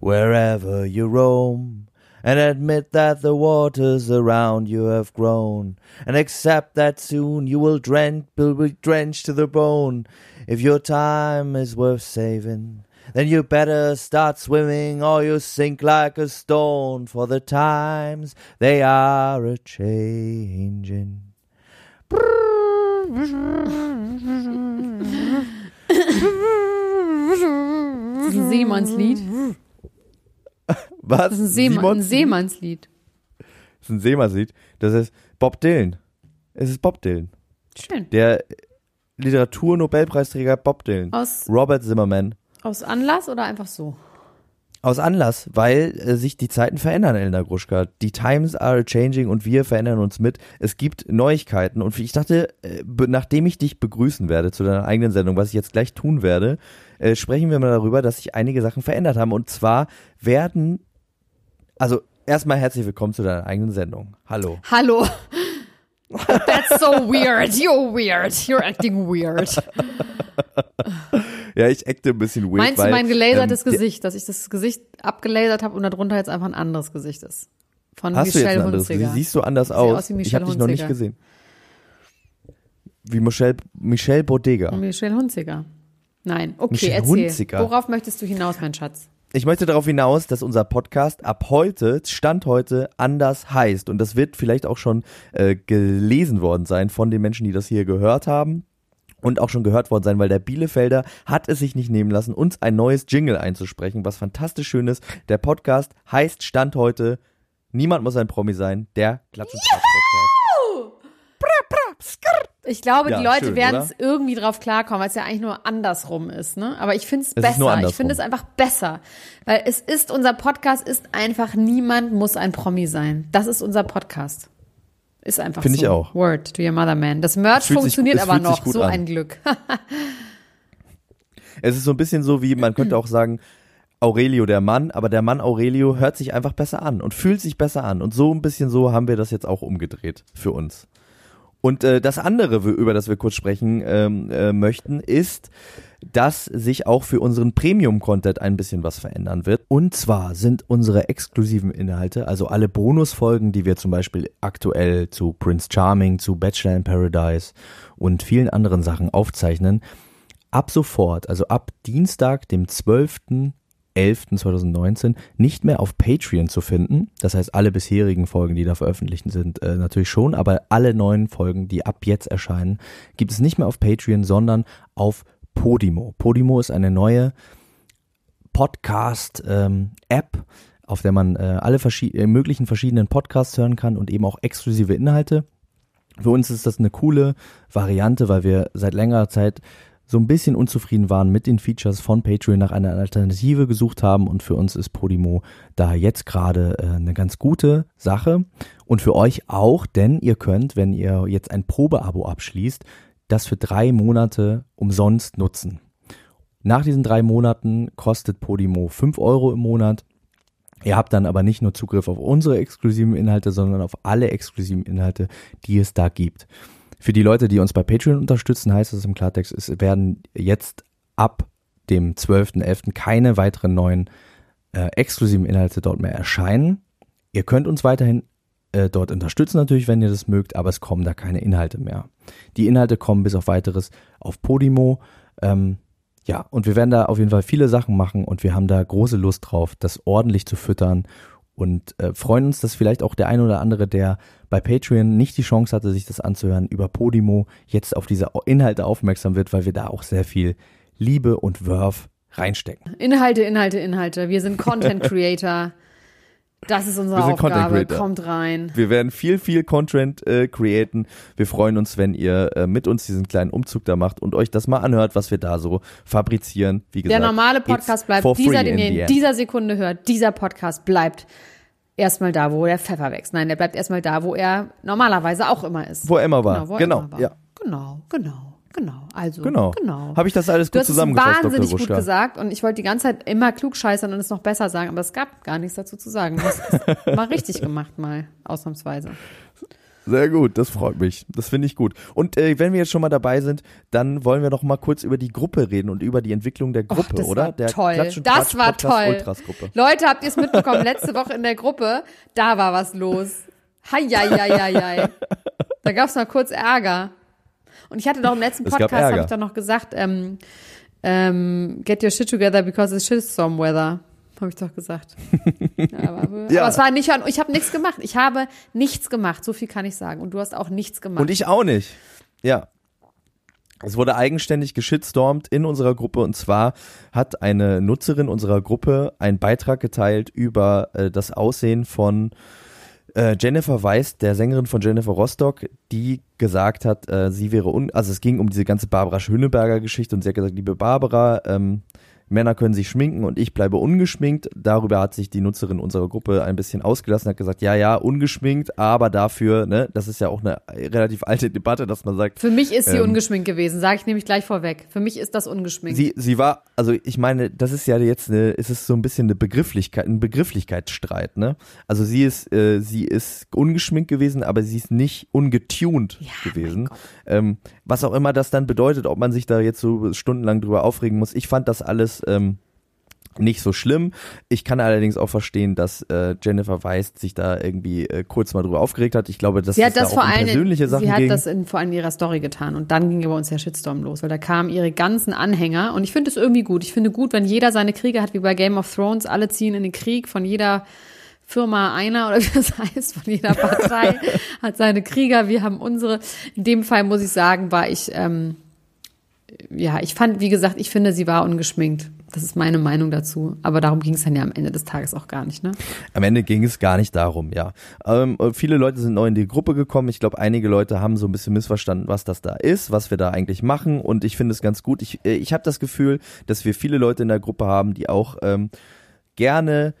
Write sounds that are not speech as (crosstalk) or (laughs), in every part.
Wherever you roam, and admit that the waters around you have grown, and accept that soon you will drench, will be drenched to the bone. If your time is worth saving, then you better start swimming or you sink like a stone, for the times they are a changing. Ein Seemannslied. Was? Das ist ein, Seemann, ein Seemannslied. Das ist ein Seemannslied. Das ist Bob Dylan. Es ist Bob Dylan. Schön. Der Literaturnobelpreisträger Bob Dylan. Aus, Robert Zimmerman. aus Anlass oder einfach so? Aus Anlass, weil äh, sich die Zeiten verändern, Elena Gruschka. Die Times are changing und wir verändern uns mit. Es gibt Neuigkeiten und ich dachte, äh, nachdem ich dich begrüßen werde zu deiner eigenen Sendung, was ich jetzt gleich tun werde, äh, sprechen wir mal darüber, dass sich einige Sachen verändert haben. Und zwar werden, also erstmal herzlich willkommen zu deiner eigenen Sendung. Hallo. Hallo. That's so weird. You're weird. You're acting weird. ja, ich acte ein bisschen weird. Meinst weil, du mein gelasertes ähm, Gesicht, dass ich das Gesicht abgelasert habe und darunter jetzt einfach ein anderes Gesicht ist? Von Hast du jetzt Michelle ein anderes Hunziger. Gesicht? Siehst du anders aus? aus wie ich Michelle habe dich noch nicht Hunziger. gesehen. Wie Michelle, Michelle Bodega. Michelle Hunziger. Nein, okay, Michelle erzähl. Hunziker. Worauf möchtest du hinaus, mein Schatz? Ich möchte darauf hinaus, dass unser Podcast ab heute, Stand heute, anders heißt. Und das wird vielleicht auch schon äh, gelesen worden sein von den Menschen, die das hier gehört haben. Und auch schon gehört worden sein, weil der Bielefelder hat es sich nicht nehmen lassen, uns ein neues Jingle einzusprechen, was fantastisch schön ist. Der Podcast heißt Stand heute, niemand muss ein Promi sein, der Tratsch Podcast. Ich glaube, Ja, die Leute werden es irgendwie drauf klarkommen, weil es ja eigentlich nur andersrum ist, ne? Aber ich finde es besser. Ich finde es einfach besser. Weil es ist, unser Podcast ist einfach, niemand muss ein Promi sein. Das ist unser Podcast. Ist einfach Finde so. ich auch. Word to your mother man. Das Merch fühlt sich- funktioniert aber noch. So an. ein Glück. (laughs) Es ist so ein bisschen so wie, man könnte auch sagen, Aurelio der Mann, aber der Mann Aurelio hört sich einfach besser an und fühlt sich besser an. Und so ein bisschen so haben wir das jetzt auch umgedreht für uns. Und äh, das andere, über das wir kurz sprechen ähm, äh, möchten, ist, dass sich auch für unseren Premium-Content ein bisschen was verändern wird. Und zwar sind unsere exklusiven Inhalte, also alle Bonusfolgen, die wir zum Beispiel aktuell zu Prince Charming, zu Bachelor in Paradise und vielen anderen Sachen aufzeichnen, ab sofort, also ab Dienstag, dem 12.11.2019, nicht mehr auf Patreon zu finden. Das heißt, alle bisherigen Folgen, die da veröffentlicht sind, äh, natürlich schon, aber alle neuen Folgen, die ab jetzt erscheinen, gibt es nicht mehr auf Patreon, sondern auf Podimo. Podimo ist eine neue Podcast-App, auf der man äh, alle verschi äh, möglichen verschiedenen Podcasts hören kann und eben auch exklusive Inhalte. Für uns ist das eine coole Variante, weil wir seit längerer Zeit so ein bisschen unzufrieden waren mit den Features von Patreon, nach einer Alternative gesucht haben und für uns ist Podimo da jetzt gerade äh, eine ganz gute Sache und für euch auch, denn ihr könnt, wenn ihr jetzt ein Probeabo abschließt, das für drei Monate umsonst nutzen. Nach diesen drei Monaten kostet Podimo 5 Euro im Monat. Ihr habt dann aber nicht nur Zugriff auf unsere exklusiven Inhalte, sondern auf alle exklusiven Inhalte, die es da gibt. Für die Leute, die uns bei Patreon unterstützen, heißt es im Klartext, es werden jetzt ab dem 12.11. keine weiteren neuen äh, exklusiven Inhalte dort mehr erscheinen. Ihr könnt uns weiterhin äh, dort unterstützen natürlich, wenn ihr das mögt, aber es kommen da keine Inhalte mehr. Die Inhalte kommen bis auf weiteres auf Podimo. Ähm, ja, und wir werden da auf jeden Fall viele Sachen machen und wir haben da große Lust drauf, das ordentlich zu füttern und äh, freuen uns, dass vielleicht auch der ein oder andere, der bei Patreon nicht die Chance hatte, sich das anzuhören, über Podimo jetzt auf diese Inhalte aufmerksam wird, weil wir da auch sehr viel Liebe und Wurf reinstecken. Inhalte, Inhalte, Inhalte. Wir sind (laughs) Content Creator. Das ist unsere Aufgabe. Kommt rein. Wir werden viel, viel Content äh, createn. Wir freuen uns, wenn ihr äh, mit uns diesen kleinen Umzug da macht und euch das mal anhört, was wir da so fabrizieren. Wie gesagt, Der normale Podcast bleibt dieser, den in ihr in dieser Sekunde hört. Dieser Podcast bleibt erstmal da, wo der Pfeffer wächst. Nein, der bleibt erstmal da, wo er normalerweise auch immer ist. Wo er immer war. Genau, wo er Genau, immer war. ja. Genau, genau, genau. Also, Genau. genau. Habe ich das alles gut zusammengefasst, Dr. wahnsinnig gut gesagt und ich wollte die ganze Zeit immer klugscheißern und es noch besser sagen, aber es gab gar nichts dazu zu sagen. Das ist (laughs) mal richtig gemacht, mal ausnahmsweise. Sehr gut, das freut mich. Das finde ich gut. Und äh, wenn wir jetzt schon mal dabei sind, dann wollen wir noch mal kurz über die Gruppe reden und über die Entwicklung der Gruppe, Och, das oder? war der toll. Klatsch Das war toll. Leute, habt ihr es mitbekommen? Letzte Woche in der Gruppe, da war was los. Hei, hei, hei, hei. Da gab es mal kurz Ärger. Und ich hatte doch im letzten Podcast, habe ich doch noch gesagt, ähm, ähm, get your shit together because it's shitstorm weather. Habe ich doch gesagt. (laughs) Aber, Ja. aber es war nicht, ich habe nichts gemacht. Ich habe nichts gemacht, so viel kann ich sagen. Und du hast auch nichts gemacht. Und ich auch nicht. Ja. Es wurde eigenständig geschitstormt in unserer Gruppe und zwar hat eine Nutzerin unserer Gruppe einen Beitrag geteilt über äh, das Aussehen von äh, Jennifer Weiss, der Sängerin von Jennifer Rostock, die gesagt hat, äh, sie wäre un also es ging um diese ganze Barbara Schöneberger Geschichte und sie hat gesagt, liebe Barbara, ähm, Männer können sich schminken und ich bleibe ungeschminkt. Darüber hat sich die Nutzerin unserer Gruppe ein bisschen ausgelassen, hat gesagt, ja, ja, ungeschminkt, aber dafür, ne, das ist ja auch eine relativ alte Debatte, dass man sagt, Für mich ist sie Ähm, ungeschminkt gewesen, sage ich nämlich gleich vorweg. Für mich ist das ungeschminkt. Sie, sie war, also ich meine, das ist ja jetzt eine, es ist so ein bisschen eine Begrifflichkeit, ein Begrifflichkeitsstreit, ne? Also sie ist, äh, sie ist ungeschminkt gewesen, aber sie ist nicht ungetuned gewesen. Ähm, was auch immer das dann bedeutet, ob man sich da jetzt so stundenlang drüber aufregen muss. Ich fand das alles ähm, nicht so schlimm. Ich kann allerdings auch verstehen, dass äh, Jennifer Weiss sich da irgendwie äh, kurz mal drüber aufgeregt hat. Ich glaube, dass Sie da das auch vor allem, persönliche Sachen sie hat ging. das in, vor allem in ihrer Story getan und dann ging bei uns der Shitstorm los, weil da kamen ihre ganzen Anhänger und ich finde es irgendwie gut. Ich finde gut, wenn jeder seine Kriege hat, wie bei Game of Thrones, alle ziehen in den Krieg von jeder Firma einer oder (laughs) wie das heißt, von jeder Partei (laughs) hat seine Krieger, wir haben unsere. In dem Fall muss ich sagen, war ich, ähm, ja, ich fand, wie gesagt, ich finde, sie war ungeschminkt. Das ist meine Meinung dazu. Aber darum ging es dann ja am Ende des Tages auch gar nicht, ne? Am Ende ging es gar nicht darum, ja. Ähm, äh, viele Leute sind neu in die Gruppe gekommen. Ich glaube, einige Leute haben so ein bisschen missverstanden, was das da ist, was wir da eigentlich machen. Und ich finde es ganz gut. Ich, äh, ich habe das Gefühl, dass wir viele Leute in der Gruppe haben, die auch ähm, gerne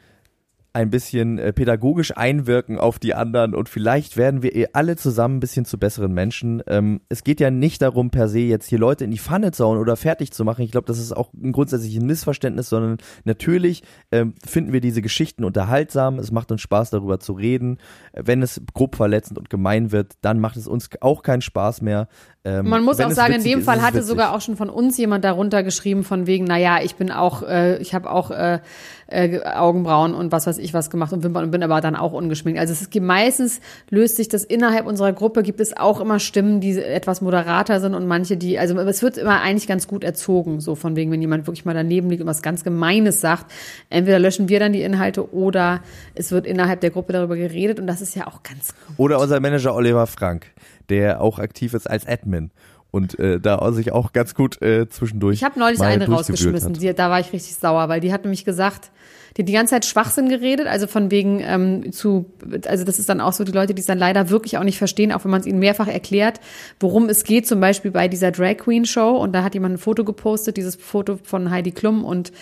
ein bisschen äh, pädagogisch einwirken auf die anderen und vielleicht werden wir eh alle zusammen ein bisschen zu besseren Menschen. Ähm, es geht ja nicht darum, per se jetzt hier Leute in die Pfanne zu hauen oder fertig zu machen. Ich glaube, das ist auch ein grundsätzliches Missverständnis, sondern natürlich ähm, finden wir diese Geschichten unterhaltsam. Es macht uns Spaß, darüber zu reden. Wenn es grob verletzend und gemein wird, dann macht es uns auch keinen Spaß mehr. Ähm, Man muss auch sagen, in dem ist, Fall hatte sogar auch schon von uns jemand darunter geschrieben, von wegen, naja, ich bin auch, äh, ich habe auch äh, äh, Augenbrauen und was weiß ich was gemacht und Wimpern und bin aber dann auch ungeschminkt. Also es ist meistens löst sich das innerhalb unserer Gruppe, gibt es auch immer Stimmen, die etwas moderater sind und manche, die, also es wird immer eigentlich ganz gut erzogen, so von wegen, wenn jemand wirklich mal daneben liegt und was ganz Gemeines sagt, entweder löschen wir dann die Inhalte oder es wird innerhalb der Gruppe darüber geredet und das ist ja auch ganz Oder unser Manager Oliver Frank, der auch aktiv ist als Admin und äh, da sich auch ganz gut äh, zwischendurch. Ich habe neulich eine rausgeschmissen, die, da war ich richtig sauer, weil die hat nämlich gesagt, die hat die ganze Zeit Schwachsinn geredet, also von wegen ähm, zu, also das ist dann auch so die Leute, die es dann leider wirklich auch nicht verstehen, auch wenn man es ihnen mehrfach erklärt, worum es geht, zum Beispiel bei dieser Drag Queen Show und da hat jemand ein Foto gepostet, dieses Foto von Heidi Klum und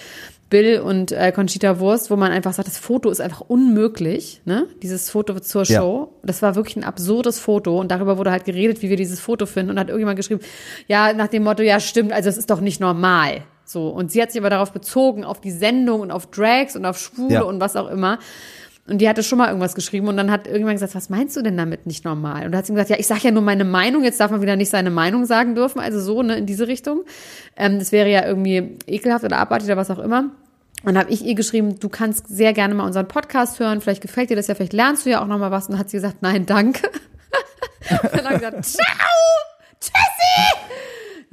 Bill und äh, Conchita Wurst, wo man einfach sagt, das Foto ist einfach unmöglich, ne? Dieses Foto zur Ja. Show. Das war wirklich ein absurdes Foto und darüber wurde halt geredet, wie wir dieses Foto finden und hat irgendjemand geschrieben, ja, nach dem Motto, ja, stimmt, also es ist doch nicht normal. So. Und sie hat sich aber darauf bezogen, auf die Sendung und auf Drags und auf Schwule Ja. und was auch immer. Und die hatte schon mal irgendwas geschrieben und dann hat irgendjemand gesagt, was meinst du denn damit nicht normal? Und da hat sie gesagt, ja, ich sage ja nur meine Meinung, jetzt darf man wieder nicht seine Meinung sagen dürfen, also so, ne, in diese Richtung. Ähm, das wäre ja irgendwie ekelhaft oder abartig oder was auch immer. Und habe ich ihr geschrieben, du kannst sehr gerne mal unseren Podcast hören, vielleicht gefällt dir das ja, vielleicht lernst du ja auch noch mal was. Und dann hat sie gesagt, nein, danke. und (laughs) dann habe ich gesagt, ciao, tschüssi.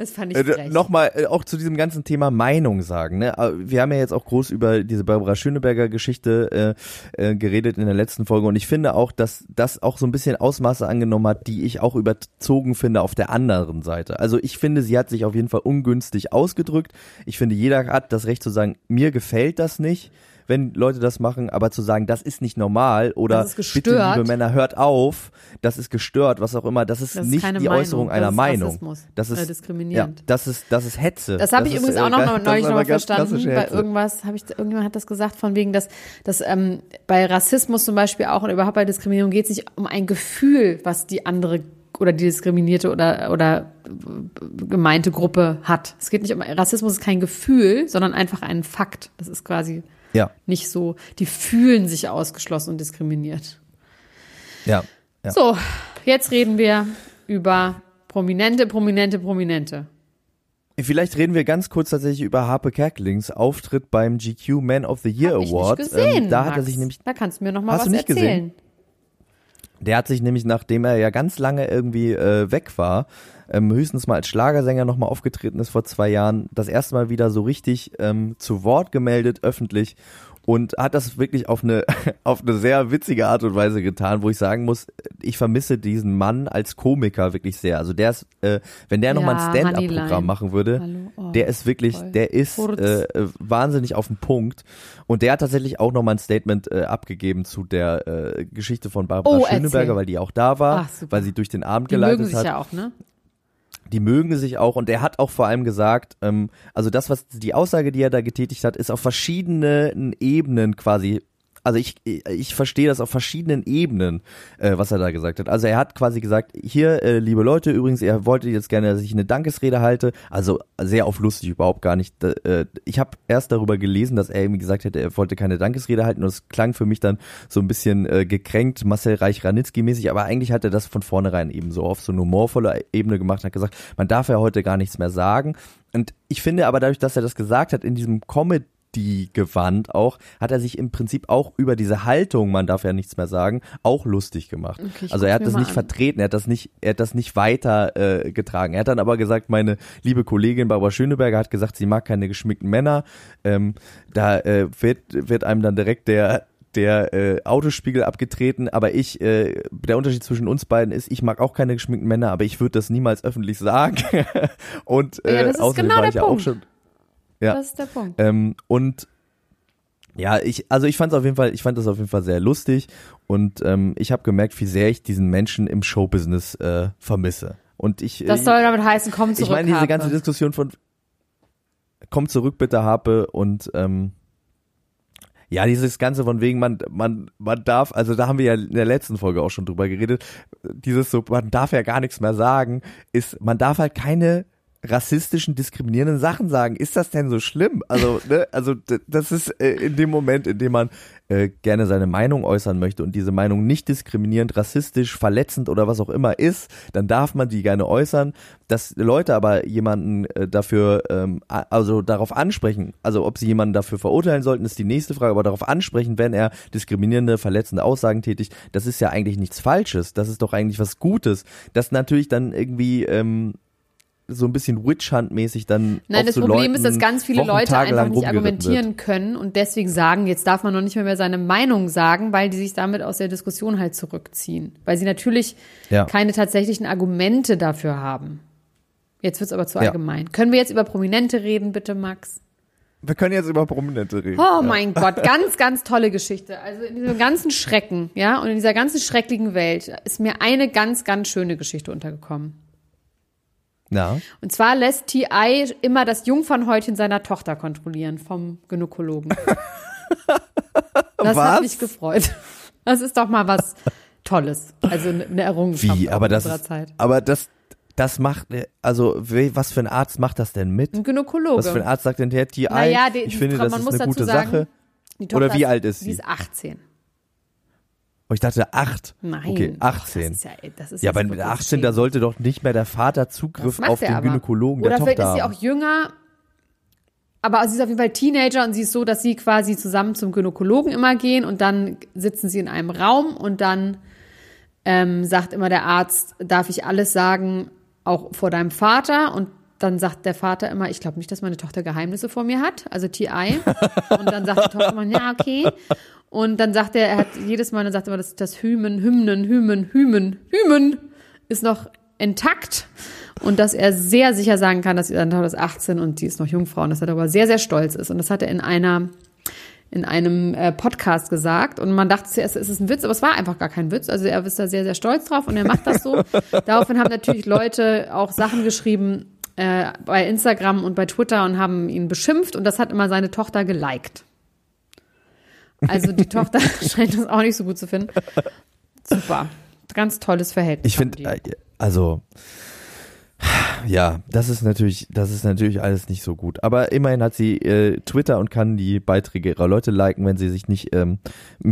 Das fand ich Äh. Nochmal äh, auch zu diesem ganzen Thema Meinung sagen. Ne? Äh, Wir haben ja jetzt auch groß über diese Barbara Schöneberger Geschichte äh, äh, geredet in der letzten Folge und ich finde auch, dass das auch so ein bisschen Ausmaße angenommen hat, die ich auch überzogen finde auf der anderen Seite. Also ich finde, sie hat sich auf jeden Fall ungünstig ausgedrückt. Ich finde, jeder hat das Recht zu sagen, mir gefällt das nicht wenn Leute das machen, aber zu sagen, das ist nicht normal oder Das bitte, liebe Männer, hört auf, das ist gestört, was auch immer, das ist Das ist nicht keine die Meinung, Äußerung das einer ist Meinung. Rassismus, Das äh, ist diskriminierend. Ja, das ist das ist Hetze. Das habe ich übrigens äh, auch noch (laughs) das neulich ist noch aber mal ganz verstanden. Bei irgendwas habe ich, irgendjemand hat das gesagt, von wegen, dass, dass ähm, bei Rassismus zum Beispiel auch und überhaupt bei Diskriminierung geht es nicht um ein Gefühl, was die andere oder die diskriminierte oder, oder gemeinte Gruppe hat. Es geht nicht um, Rassismus ist kein Gefühl, sondern einfach ein Fakt. Das ist quasi Ja, nicht so, die fühlen sich ausgeschlossen und diskriminiert. ja, ja. So, jetzt reden wir über Prominente, Prominente, Prominente. Vielleicht reden wir ganz kurz tatsächlich über Harpe Kerkelings Auftritt beim GQ Man of the Year Hab ich Award. nicht gesehen, ähm, da hat er Max. sich nämlich Da kannst du mir noch mal Hast was du nicht gesehen? Der hat sich nämlich, nachdem er ja ganz lange irgendwie äh, weg war, ähm, höchstens mal als Schlagersänger nochmal aufgetreten ist vor zwei Jahren, das erste Mal wieder so richtig ähm, zu Wort gemeldet, öffentlich und hat das wirklich auf eine (laughs) auf eine sehr witzige Art und Weise getan, wo ich sagen muss, ich vermisse diesen Mann als Komiker wirklich sehr. Also der ist, äh, wenn der nochmal Ja, ein Stand-up-Programm machen würde, oh, der ist wirklich, voll. der ist äh, wahnsinnig auf den Punkt und der hat tatsächlich auch nochmal ein Statement äh, abgegeben zu der äh, Geschichte von Barbara Oh, Schöneberger, erzähl. weil die auch da war, Ach, weil sie durch den Abend Die geleitet mögen sich hat ja auch, ne? Die mögen sich auch und er hat auch vor allem gesagt, ähm, also das, was die Aussage, die er da getätigt hat, ist auf verschiedenen Ebenen quasi. Also ich, ich verstehe das auf verschiedenen Ebenen, äh, was er da gesagt hat. Also er hat quasi gesagt, hier, äh, liebe Leute, übrigens, er wollte jetzt gerne, dass ich eine Dankesrede halte. Also sehr auf lustig überhaupt gar nicht. Äh, ich habe erst darüber gelesen, dass er irgendwie gesagt hätte, er wollte keine Dankesrede halten und es klang für mich dann so ein bisschen äh, gekränkt, Marcel Reich-Ranitzky-mäßig, aber eigentlich hat er das von vornherein eben so auf so eine humorvolle Ebene gemacht hat gesagt, man darf ja heute gar nichts mehr sagen. Und ich finde aber dadurch, dass er das gesagt hat, in diesem Comedy die Gewand auch, hat er sich im Prinzip auch über diese Haltung, man darf ja nichts mehr sagen, auch lustig gemacht. Okay, also er hat das nicht an. vertreten, er hat das nicht, er hat das nicht weiter äh, getragen. Er hat dann aber gesagt, meine liebe Kollegin Barbara Schöneberger hat gesagt, sie mag keine geschminkten Männer. Ähm, da äh, wird, wird einem dann direkt der der äh, Autospiegel abgetreten, aber ich, äh, der Unterschied zwischen uns beiden ist, ich mag auch keine geschminkten Männer, aber ich würde das niemals öffentlich sagen. (laughs) Und äh, Ja, das ist außerdem genau war der ich ja auch schon. Ja. Das ist der Punkt. Ähm, und ja, ich, also ich fand es auf jeden Fall, ich fand das auf jeden Fall sehr lustig und ähm, ich habe gemerkt, wie sehr ich diesen Menschen im Showbusiness äh, vermisse. Und ich, Das äh, soll damit heißen, komm zurück. ich meine diese Harpe. ganze Diskussion von komm zurück bitte Harpe und ähm, ja, dieses Ganze von wegen, man, man, man darf, also da haben wir ja in der letzten Folge auch schon drüber geredet, dieses so, man darf ja gar nichts mehr sagen, ist, man darf halt keine rassistischen, diskriminierenden Sachen sagen. Ist das denn so schlimm? Also, ne, also das ist äh, in dem Moment, in dem man äh, gerne seine Meinung äußern möchte und diese Meinung nicht diskriminierend, rassistisch, verletzend oder was auch immer ist, dann darf man die gerne äußern. Dass Leute aber jemanden äh, dafür, ähm, also darauf ansprechen, also ob sie jemanden dafür verurteilen sollten, ist die nächste Frage, aber darauf ansprechen, wenn er diskriminierende, verletzende Aussagen tätigt, das ist ja eigentlich nichts Falsches, das ist doch eigentlich was Gutes. Das natürlich dann irgendwie ähm, so ein bisschen Witch-Hunt-mäßig dann Nein, auf das so Problem Leuten ist, dass ganz viele Wochen, Leute Tage einfach lang nicht argumentieren Wird. können und deswegen sagen, jetzt darf man noch nicht mehr, mehr seine Meinung sagen, weil die sich damit aus der Diskussion halt zurückziehen. Weil sie natürlich Ja. keine tatsächlichen Argumente dafür haben. Jetzt wird's aber zu Ja. allgemein. Können wir jetzt über Prominente reden, bitte, Max? Wir können jetzt über Prominente reden. Oh mein Gott, ganz, ganz tolle Geschichte. Also in diesem ganzen Schrecken, ja, und in dieser ganzen schrecklichen Welt ist mir eine ganz, ganz schöne Geschichte untergekommen. Ja. Und zwar lässt T.I. immer das Jungfernhäutchen seiner Tochter kontrollieren vom Gynäkologen. Das Was? hat mich gefreut. Das ist doch mal was Tolles. Also eine Errungenschaft Wie? Aber das unserer ist, Zeit. aber das, das macht, also was für ein Arzt macht das denn mit? Ein Gynäkologe. Was für ein Arzt sagt denn der TI? naja, ich finde, das ist muss eine dazu gute sagen, Sache. Oder wie alt ist Die sie? ist 18. Oh, ich dachte acht. Nein. Okay, Ach, 18. Das ist ja, das ist ja, aber mit wirklich 18, da sollte doch nicht mehr der Vater Zugriff auf den aber. Gynäkologen Oder der vielleicht Tochter ist sie haben. auch jünger. aber sie ist auf jeden Fall Teenager und sie ist so, dass sie quasi zusammen zum Gynäkologen immer gehen und dann sitzen sie in einem Raum und dann ähm, sagt immer der Arzt, darf ich alles sagen, auch vor deinem Vater? Und dann sagt der Vater immer, ich glaube nicht, dass meine Tochter Geheimnisse vor mir hat, also TI. Und dann sagt die Tochter immer, ja, okay. Und dann sagt er, er hat jedes Mal, dann sagt er immer, das, das Hymen, Hymnen, Hymen, Hymen, Hymen ist noch intakt. Und dass er sehr sicher sagen kann, dass seine Tochter ist 18 und sie ist noch Jungfrau und dass er darüber sehr, sehr stolz ist. Und das hat er in einer in einem äh, Podcast gesagt und man dachte zuerst, es ist ein Witz, aber es war einfach gar kein Witz. Also er ist da sehr, sehr stolz drauf und er macht das so. (laughs) Daraufhin haben natürlich Leute auch Sachen geschrieben äh, bei Instagram und bei Twitter und haben ihn beschimpft und das hat immer seine Tochter geliked. Also die (laughs) Tochter (laughs) scheint das auch nicht so gut zu finden. Super. Ganz tolles Verhältnis. Ich finde, äh, also ja, das ist natürlich, das ist natürlich alles nicht so gut. Aber immerhin hat sie äh, Twitter und kann die Beiträge ihrer Leute liken, wenn sie sich nicht ähm,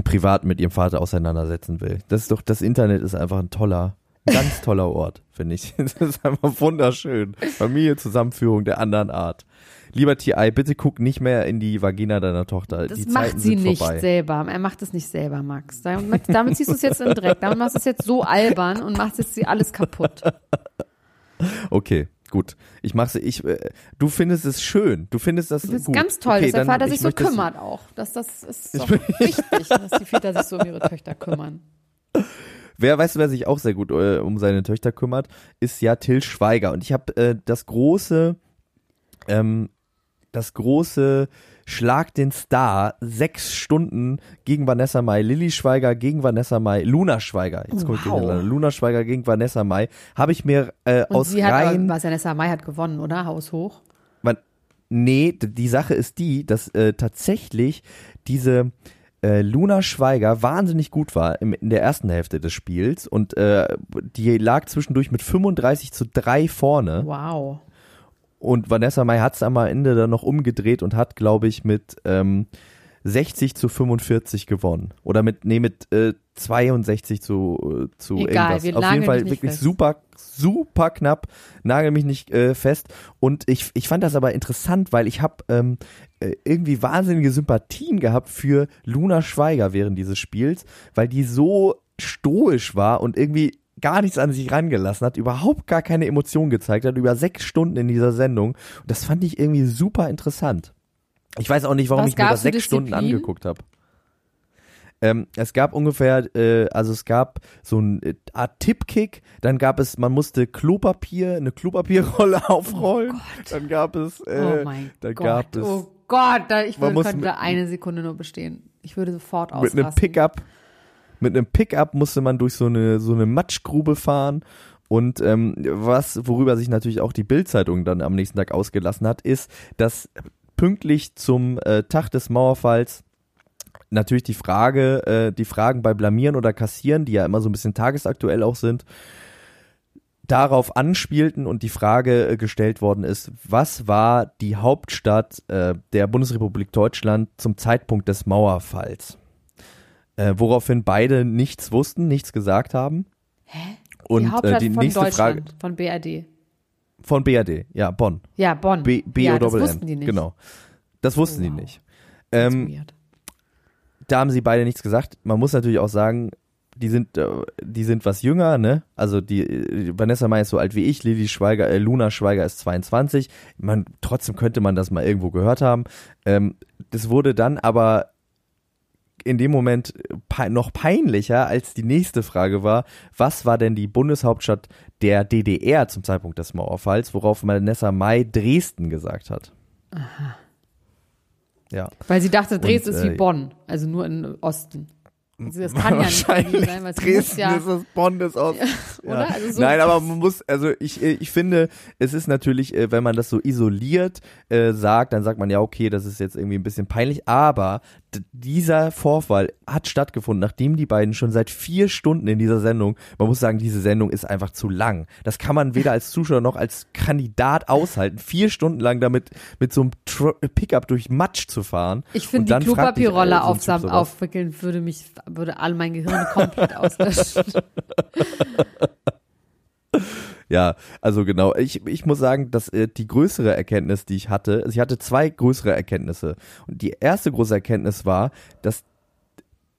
Privat mit ihrem Vater auseinandersetzen will. Das ist doch, das Internet ist einfach ein toller, ganz toller Ort, finde ich. (laughs) Das ist einfach wunderschön. Familienzusammenführung der anderen Art. Lieber TI, bitte guck nicht mehr in die Vagina deiner Tochter. Das die macht Zeiten sie nicht vorbei. selber. Er macht es nicht selber, Max. Damit, damit ziehst du es jetzt in den Dreck. Damit machst du es jetzt so albern und machst jetzt sie alles kaputt. (laughs) Okay, gut. Ich mach's, ich, äh, du findest es schön. Du findest das Das ist gut. ganz toll, okay, dass der Vater ich sich so kümmert auch. Das, das ist doch wichtig, dass die Väter sich so um ihre Töchter kümmern. (laughs) Wer weißt du, wer sich auch sehr gut äh, um seine Töchter kümmert, ist ja Till Schweiger. Und ich habe äh, das große, ähm, das große Schlag den Star sechs Stunden gegen Vanessa Mai, Lilly Schweiger gegen Vanessa Mai, Luna Schweiger. Jetzt komme ich Wow. Luna Schweiger gegen Vanessa Mai habe ich mir äh, Und aus sie hat, rein Vanessa Mai hat gewonnen, oder? Haus hoch. man, nee, die Sache ist die, dass äh, tatsächlich diese äh, Luna Schweiger wahnsinnig gut war im, in der ersten Hälfte des Spiels und äh, die lag zwischendurch mit 35 zu 3 vorne Wow. und Vanessa Mai hat es am Ende dann noch umgedreht und hat, glaube ich, mit ähm, 60 zu 45 gewonnen. Oder mit, nee, mit äh, 62 zu, äh, zu Egal, irgendwas. wir Auf jeden Fall wirklich fest. super, super knapp. Nagel mich nicht äh, fest. Und ich, ich fand das aber interessant, weil ich habe ähm, äh, irgendwie wahnsinnige Sympathien gehabt für Luna Schweiger während dieses Spiels, weil die so stoisch war und irgendwie gar nichts an sich rangelassen hat, überhaupt gar keine Emotionen gezeigt hat, über sechs Stunden in dieser Sendung. Und das fand ich irgendwie super interessant. Ich weiß auch nicht, warum Was ich mir das sechs Stunden Disziplinen? angeguckt habe. Ähm, es gab ungefähr, äh, also es gab so ein äh, Art Tippkick, dann gab es, man musste Klopapier, eine Klopapierrolle (laughs) aufrollen, dann gab es, äh, oh mein dann Gott. gab es oh Gott, da, ich würde, könnte mit- da eine Sekunde nur bestehen. Ich würde sofort mit einem ausrasten. Pickup, mit einem Pickup musste man durch so eine so eine Matschgrube fahren und ähm, was worüber sich natürlich auch die Bildzeitung dann am nächsten Tag ausgelassen hat, ist, dass pünktlich zum äh, Tag des Mauerfalls natürlich die Frage, äh, die Fragen bei Blamieren oder Kassieren, die ja immer so ein bisschen tagesaktuell auch sind, darauf anspielten und die Frage äh, gestellt worden ist, was war die Hauptstadt äh, der Bundesrepublik Deutschland zum Zeitpunkt des Mauerfalls? Äh, woraufhin beide nichts wussten, nichts gesagt haben. Hä? Und die äh, Hauptstadt die von nächste Frage von BRD. Von BRD, ja, Bonn. Ja, Bonn. B, B ja, O das wussten die nicht. Genau. Das wussten Oh, die wow. nicht. Ganz Ähm, da haben sie beide nichts gesagt. Man muss natürlich auch sagen, die sind, äh, die sind was jünger, ne? Also die äh, Vanessa Mai ist so alt wie ich, Lili Schweiger, äh, Luna Schweiger ist 22. Man, trotzdem könnte man das mal irgendwo gehört haben. Ähm, das wurde dann aber in dem Moment pe noch peinlicher, als die nächste Frage war, was war denn die Bundeshauptstadt der DDR zum Zeitpunkt des Mauerfalls, worauf Vanessa Mai Dresden gesagt hat. Ja. Weil sie dachte, Dresden und, ist wie äh, Bonn, also nur im Osten. Also das kann ja nicht Berlin sein, weil es Dresden ja, ist das Bonn des Ostens. oder? Also so, Nein, aber man muss, also ich, ich finde, es ist natürlich, äh, wenn man das so isoliert äh, sagt, dann sagt man ja, okay, das ist jetzt irgendwie ein bisschen peinlich, aber dieser Vorfall hat stattgefunden, nachdem die beiden schon seit vier Stunden in dieser Sendung, man muss sagen, diese Sendung ist einfach zu lang. Das kann man weder als Zuschauer noch als Kandidat aushalten, vier Stunden lang damit mit so einem Tr Pickup durch Matsch zu fahren. Ich finde, die Klopapierrolle aufwickeln würde mich, würde all mein Gehirn komplett auslöschen. (laughs) Ja, also genau. Ich, ich muss sagen, dass äh, die größere Erkenntnis, die ich hatte, also ich hatte zwei größere Erkenntnisse. Und die erste große Erkenntnis war, dass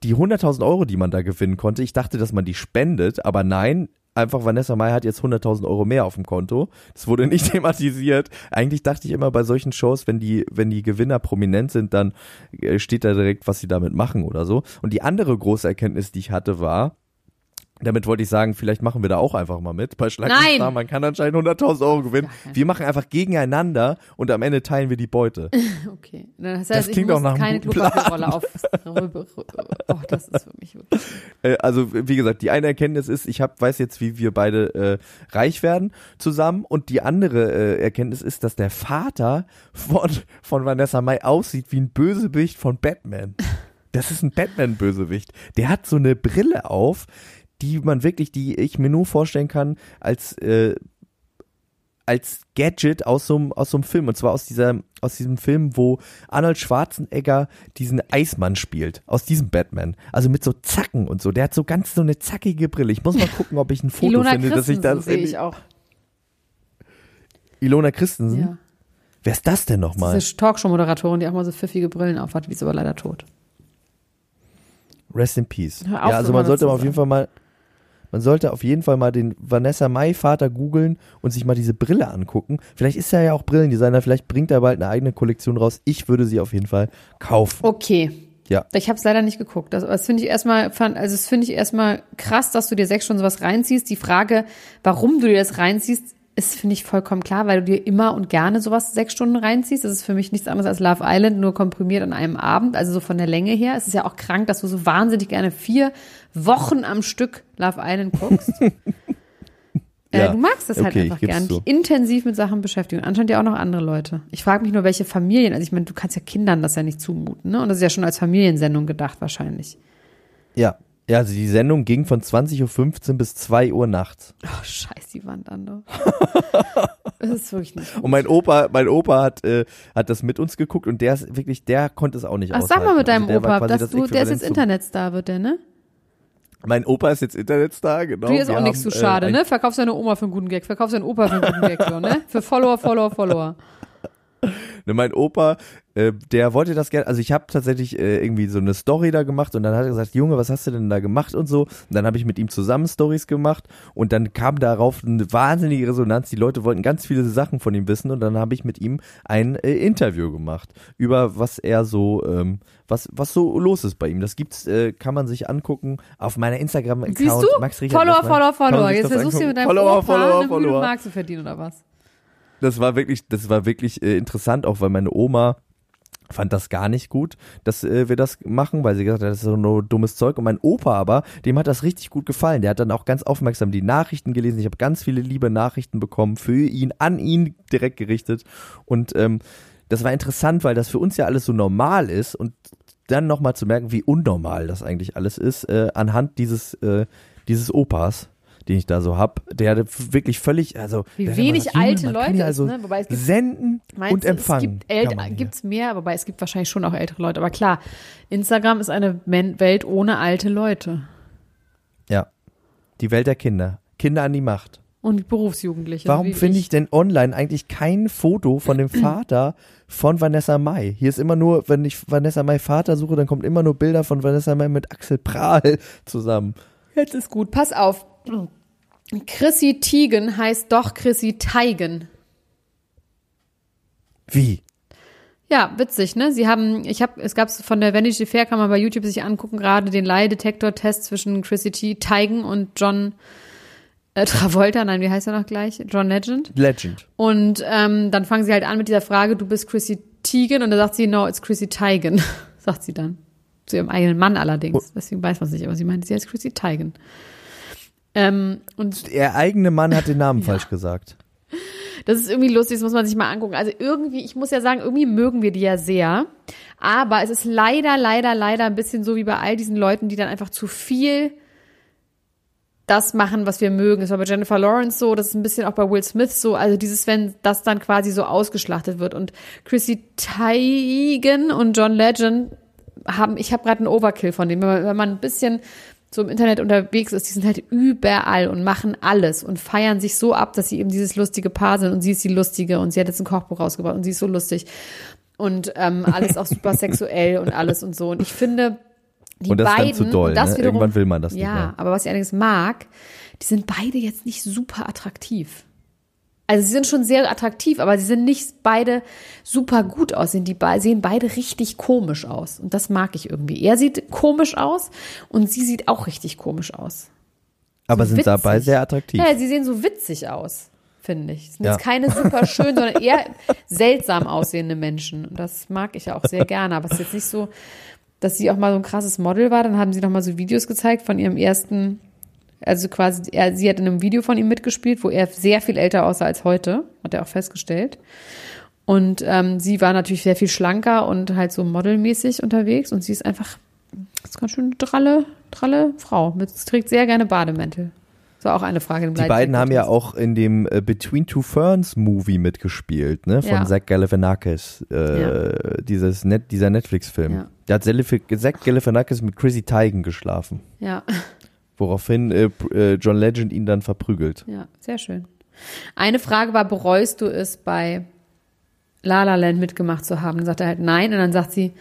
die 100.000 Euro, die man da gewinnen konnte, ich dachte, dass man die spendet, aber nein, einfach Vanessa Mai hat jetzt 100.000 Euro mehr auf dem Konto. Das wurde nicht (laughs) thematisiert. Eigentlich dachte ich immer bei solchen Shows, wenn die, wenn die Gewinner prominent sind, dann äh, steht da direkt, was sie damit machen oder so. Und die andere große Erkenntnis, die ich hatte, war, damit wollte ich sagen, vielleicht machen wir da auch einfach mal mit. Bei Schlag Nein. Star, man kann anscheinend 100.000 Euro gewinnen. Wir machen einfach gegeneinander und am Ende teilen wir die Beute. (laughs) Okay. Das, heißt, Das ich klingt muss auch nach einem keine guten Plan. Klopapierrolle auf. (laughs) Oh, das ist für mich wirklich. Äh, also wie gesagt, die eine Erkenntnis ist, ich hab, weiß jetzt, wie wir beide äh, reich werden zusammen. Und die andere äh, Erkenntnis ist, dass der Vater von, von Vanessa Mai aussieht wie ein Bösewicht von Batman. (laughs) Das ist ein Batman-Bösewicht. Der hat so eine Brille auf, die man wirklich, die ich mir nur vorstellen kann, als äh, als Gadget aus so, einem- aus so einem Film. Und zwar aus dieser, aus diesem Film, wo Arnold Schwarzenegger diesen Eismann spielt. Aus diesem Batman. Also mit so Zacken und so. Der hat so ganz so eine zackige Brille. Ich muss mal gucken, ob ich ein Foto Ilona finde, dass ich das. sehe ich auch. Ilona Christensen? Ja. Wer ist das denn nochmal? Diese Talkshow-Moderatorin, die auch mal so pfiffige Brillen aufhat, die ist aber leider tot. Rest in Peace. Auf, ja, also man sollte auf jeden. Fall mal, man sollte auf jeden Fall mal den Vanessa Mai Vater googeln und sich mal diese Brille angucken. Vielleicht ist er ja auch Brillendesigner, vielleicht bringt er bald eine eigene Kollektion raus. Ich würde sie auf jeden Fall kaufen. Okay. Ja. Ich habe es leider nicht geguckt. Das, das finde ich erstmal, also das finde ich erstmal krass, dass du dir sechs Stunden sowas reinziehst. Die Frage, warum du dir das reinziehst, ist, finde ich, vollkommen klar, weil du dir immer und gerne sowas sechs Stunden reinziehst. Das ist für mich nichts anderes als Love Island, nur komprimiert an einem Abend, also so von der Länge her. Es ist ja auch krank, dass du so wahnsinnig gerne vier Wochen am Stück Love Island guckst. (laughs) Äh, Ja, du magst das halt okay, ich einfach gern, zu. dich intensiv mit Sachen beschäftigen. Anscheinend ja auch noch andere Leute. Ich frage mich nur, welche Familien. Also ich meine, du kannst ja Kindern das ja nicht zumuten, ne? Und das ist ja schon als Familiensendung gedacht wahrscheinlich. Ja. Ja, also die Sendung ging von 20.15 Uhr bis 2 Uhr nachts. (laughs) Oh, scheiß die Wand an, du. Das ist wirklich nicht. Und mein Opa, mein Opa hat, äh, hat das mit uns geguckt und der ist wirklich, der konnte es auch nicht Ach, aushalten. sag mal mit deinem also der war Opa, dass das du, der ist jetzt Internetstar, wird der, ne? Mein Opa ist jetzt Internetstar, genau. Du ist auch nichts zu schade, äh, ne? Verkauf seine Oma für einen guten Gag, verkauf seinen Opa für einen guten Gag, so, ne? Für Follower, Follower, Follower. Ne, mein Opa, äh, der wollte das gerne, also ich habe tatsächlich äh, irgendwie so eine Story da gemacht und dann hat er gesagt, Junge, was hast du denn da gemacht und so. Und dann habe ich mit ihm zusammen Stories gemacht und dann kam darauf eine wahnsinnige Resonanz. Die Leute wollten ganz viele Sachen von ihm wissen und dann habe ich mit ihm ein äh, Interview gemacht über was er so, ähm, was was so los ist bei ihm. Das gibt's, äh, kann man sich angucken auf meiner Instagram-Account. Siehst du? Max Richard Follower. Follower, Follower. Jetzt versuchst du mit deinem Follower, Opa Follower, eine Follower. Mark zu verdienen, oder was? Das war wirklich, das war wirklich äh, interessant, auch weil meine Oma fand das gar nicht gut, dass äh, wir das machen, weil sie gesagt hat, das ist so nur dummes Zeug. Und mein Opa aber, dem hat das richtig gut gefallen. Der hat dann auch ganz aufmerksam die Nachrichten gelesen. Ich habe ganz viele liebe Nachrichten bekommen für ihn, an ihn direkt gerichtet. Und ähm, das war interessant, weil das für uns ja alles so normal ist und dann nochmal zu merken, wie unnormal das eigentlich alles ist, äh, anhand dieses, äh, dieses Opas, den ich da so hab, der wirklich völlig, also Wie wenig alte man Leute also ne? Wobei es gibt- senden und empfangen. Es gibt, gibt's mehr, wobei es gibt wahrscheinlich schon auch ältere Leute. Aber klar, Instagram ist eine Welt ohne alte Leute. Ja. Die Welt der Kinder. Kinder an die Macht. Und Berufsjugendliche. Warum finde ich denn online eigentlich kein Foto von dem (clears throat) Vater von Vanessa Mai? Hier ist immer nur, wenn ich Vanessa Mai Vater suche, dann kommen immer nur Bilder von Vanessa Mai mit Axel Prahl zusammen. Jetzt ist gut. Pass auf. Chrissy Teigen heißt doch Chrissy Teigen. Wie? Ja, witzig, ne? Sie haben, ich habe, es gab von der Vanity Fair, kann man bei YouTube sich angucken, gerade den Lie-Detektor-Test zwischen Chrissy T. Teigen und John äh, Travolta, nein, wie heißt er noch gleich? John Legend. Legend. Und ähm, dann fangen sie halt an mit dieser Frage, du bist Chrissy Teigen und dann sagt sie, no, it's Chrissy Teigen, (laughs) sagt sie dann. Zu ihrem eigenen Mann allerdings. Deswegen weiß man es nicht, aber sie meinte, sie heißt Chrissy Teigen. Ähm, und Der eigene Mann hat den Namen (laughs) falsch gesagt. das ist irgendwie lustig, das muss man sich mal angucken. Also irgendwie, ich muss ja sagen, irgendwie mögen wir die ja sehr. Aber es ist leider, leider, leider ein bisschen so wie bei all diesen Leuten, die dann einfach zu viel das machen, was wir mögen. Das war bei Jennifer Lawrence so, das ist ein bisschen auch bei Will Smith so. Also dieses, wenn das dann quasi so ausgeschlachtet wird. Und Chrissy Teigen und John Legend haben, ich habe gerade einen Overkill von dem. Wenn man, wenn man ein bisschen so im Internet unterwegs ist, die sind halt überall und machen alles und feiern sich so ab, dass sie eben dieses lustige Paar sind und sie ist die Lustige und sie hat jetzt ein Kochbuch rausgebracht und sie ist so lustig und ähm, alles auch super sexuell und alles und so. Und ich finde, die und das beiden, ist dann zu doll. das ne? wiederum, Irgendwann will man das ja, nicht mehr. aber was ich allerdings mag, die sind beide jetzt nicht super attraktiv. Also sie sind schon sehr attraktiv, aber sie sind nicht beide super gut aussehen. Die sehen beide richtig komisch aus. Und das mag ich irgendwie. Er sieht komisch aus und sie sieht auch richtig komisch aus. Aber so sind dabei witzig. sehr attraktiv. Ja, sie sehen so witzig aus, finde ich. Sind Ja. jetzt keine super (laughs) schön, sondern eher seltsam aussehende Menschen. Und das mag ich ja auch sehr gerne. Aber es ist jetzt nicht so, dass sie auch mal so ein krasses Model war. Dann haben sie noch mal so Videos gezeigt von ihrem ersten, also quasi, er, sie hat in einem Video von ihm mitgespielt, wo er sehr viel älter aussah als heute, hat er auch festgestellt. Und ähm, sie war natürlich sehr viel schlanker und halt so modelmäßig unterwegs. Und sie ist einfach, ist ganz schön eine dralle, dralle Frau. Mit, trägt sehr gerne Bademäntel. Das war auch eine Frage. im Die beiden haben ja auch in dem äh, Between Two Ferns Movie mitgespielt, ne? Von Ja. Zach Galifianakis. Äh, Ja. dieses Net, dieser Netflix-Film. Ja. Da hat Zach Galifianakis mit Chrissy Teigen geschlafen. Ja, Woraufhin äh, äh, John Legend ihn dann verprügelt. ja, sehr schön. Eine Frage war, bereust du es bei La La Land mitgemacht zu haben? Dann sagt er halt nein und dann sagt sie,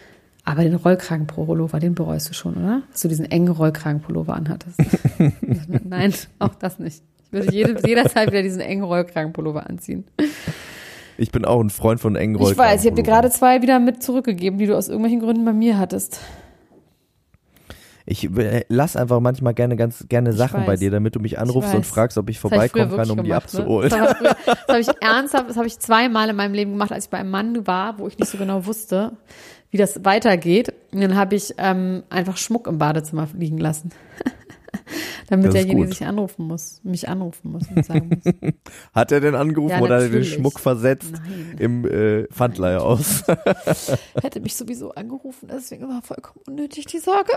aber den Rollkragenpullover, den bereust du schon, oder? Dass du diesen engen Rollkragenpullover anhattest. (laughs) nein, auch das nicht. Ich würde jede, jederzeit wieder diesen engen Rollkragenpullover anziehen. Ich bin auch ein Freund von engen Ich weiß, ich habe dir gerade zwei wieder mit zurückgegeben, die du aus irgendwelchen Gründen bei mir hattest. Ich äh, lass einfach manchmal gerne ganz gerne Sachen bei dir, damit du mich anrufst und fragst, ob ich hab ich vorbeikommen kann, um die gemacht, ne? abzuholen. Das habe ich, (laughs) hab ich ernsthaft, das habe ich zweimal in meinem Leben gemacht, als ich bei einem Mann war, wo ich nicht so genau wusste, wie das weitergeht. Und dann habe ich ähm, einfach Schmuck im Badezimmer liegen lassen. (laughs) (laughs) Damit derjenige sich anrufen muss, mich anrufen muss und sagen muss. (laughs) Hat er denn angerufen Ja, oder hat er den. Schmuck versetzt Nein. im äh, Pfandleiher aus? (laughs) Hätte mich sowieso angerufen, deswegen war vollkommen unnötig die Sorge.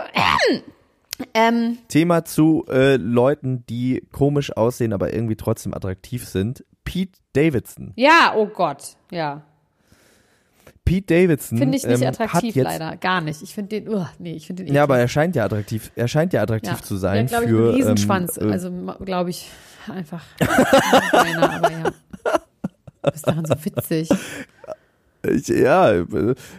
(clears throat) ähm, Thema zu äh, Leuten, die komisch aussehen, aber irgendwie trotzdem attraktiv sind. Pete Davidson. ja, oh Gott, ja. Pete Davidson Finde ich nicht ähm, attraktiv, jetzt, leider. Gar nicht. Ich finde den, uh, nee, ich finde den Ja, aber er scheint ja attraktiv. Er scheint ja attraktiv zu sein Der glaub für ich, einen Riesenschwanz. Ähm, äh, also, glaube ich, einfach. Keiner, aber ja. (laughs) Du bist daran so witzig. Ich, ja,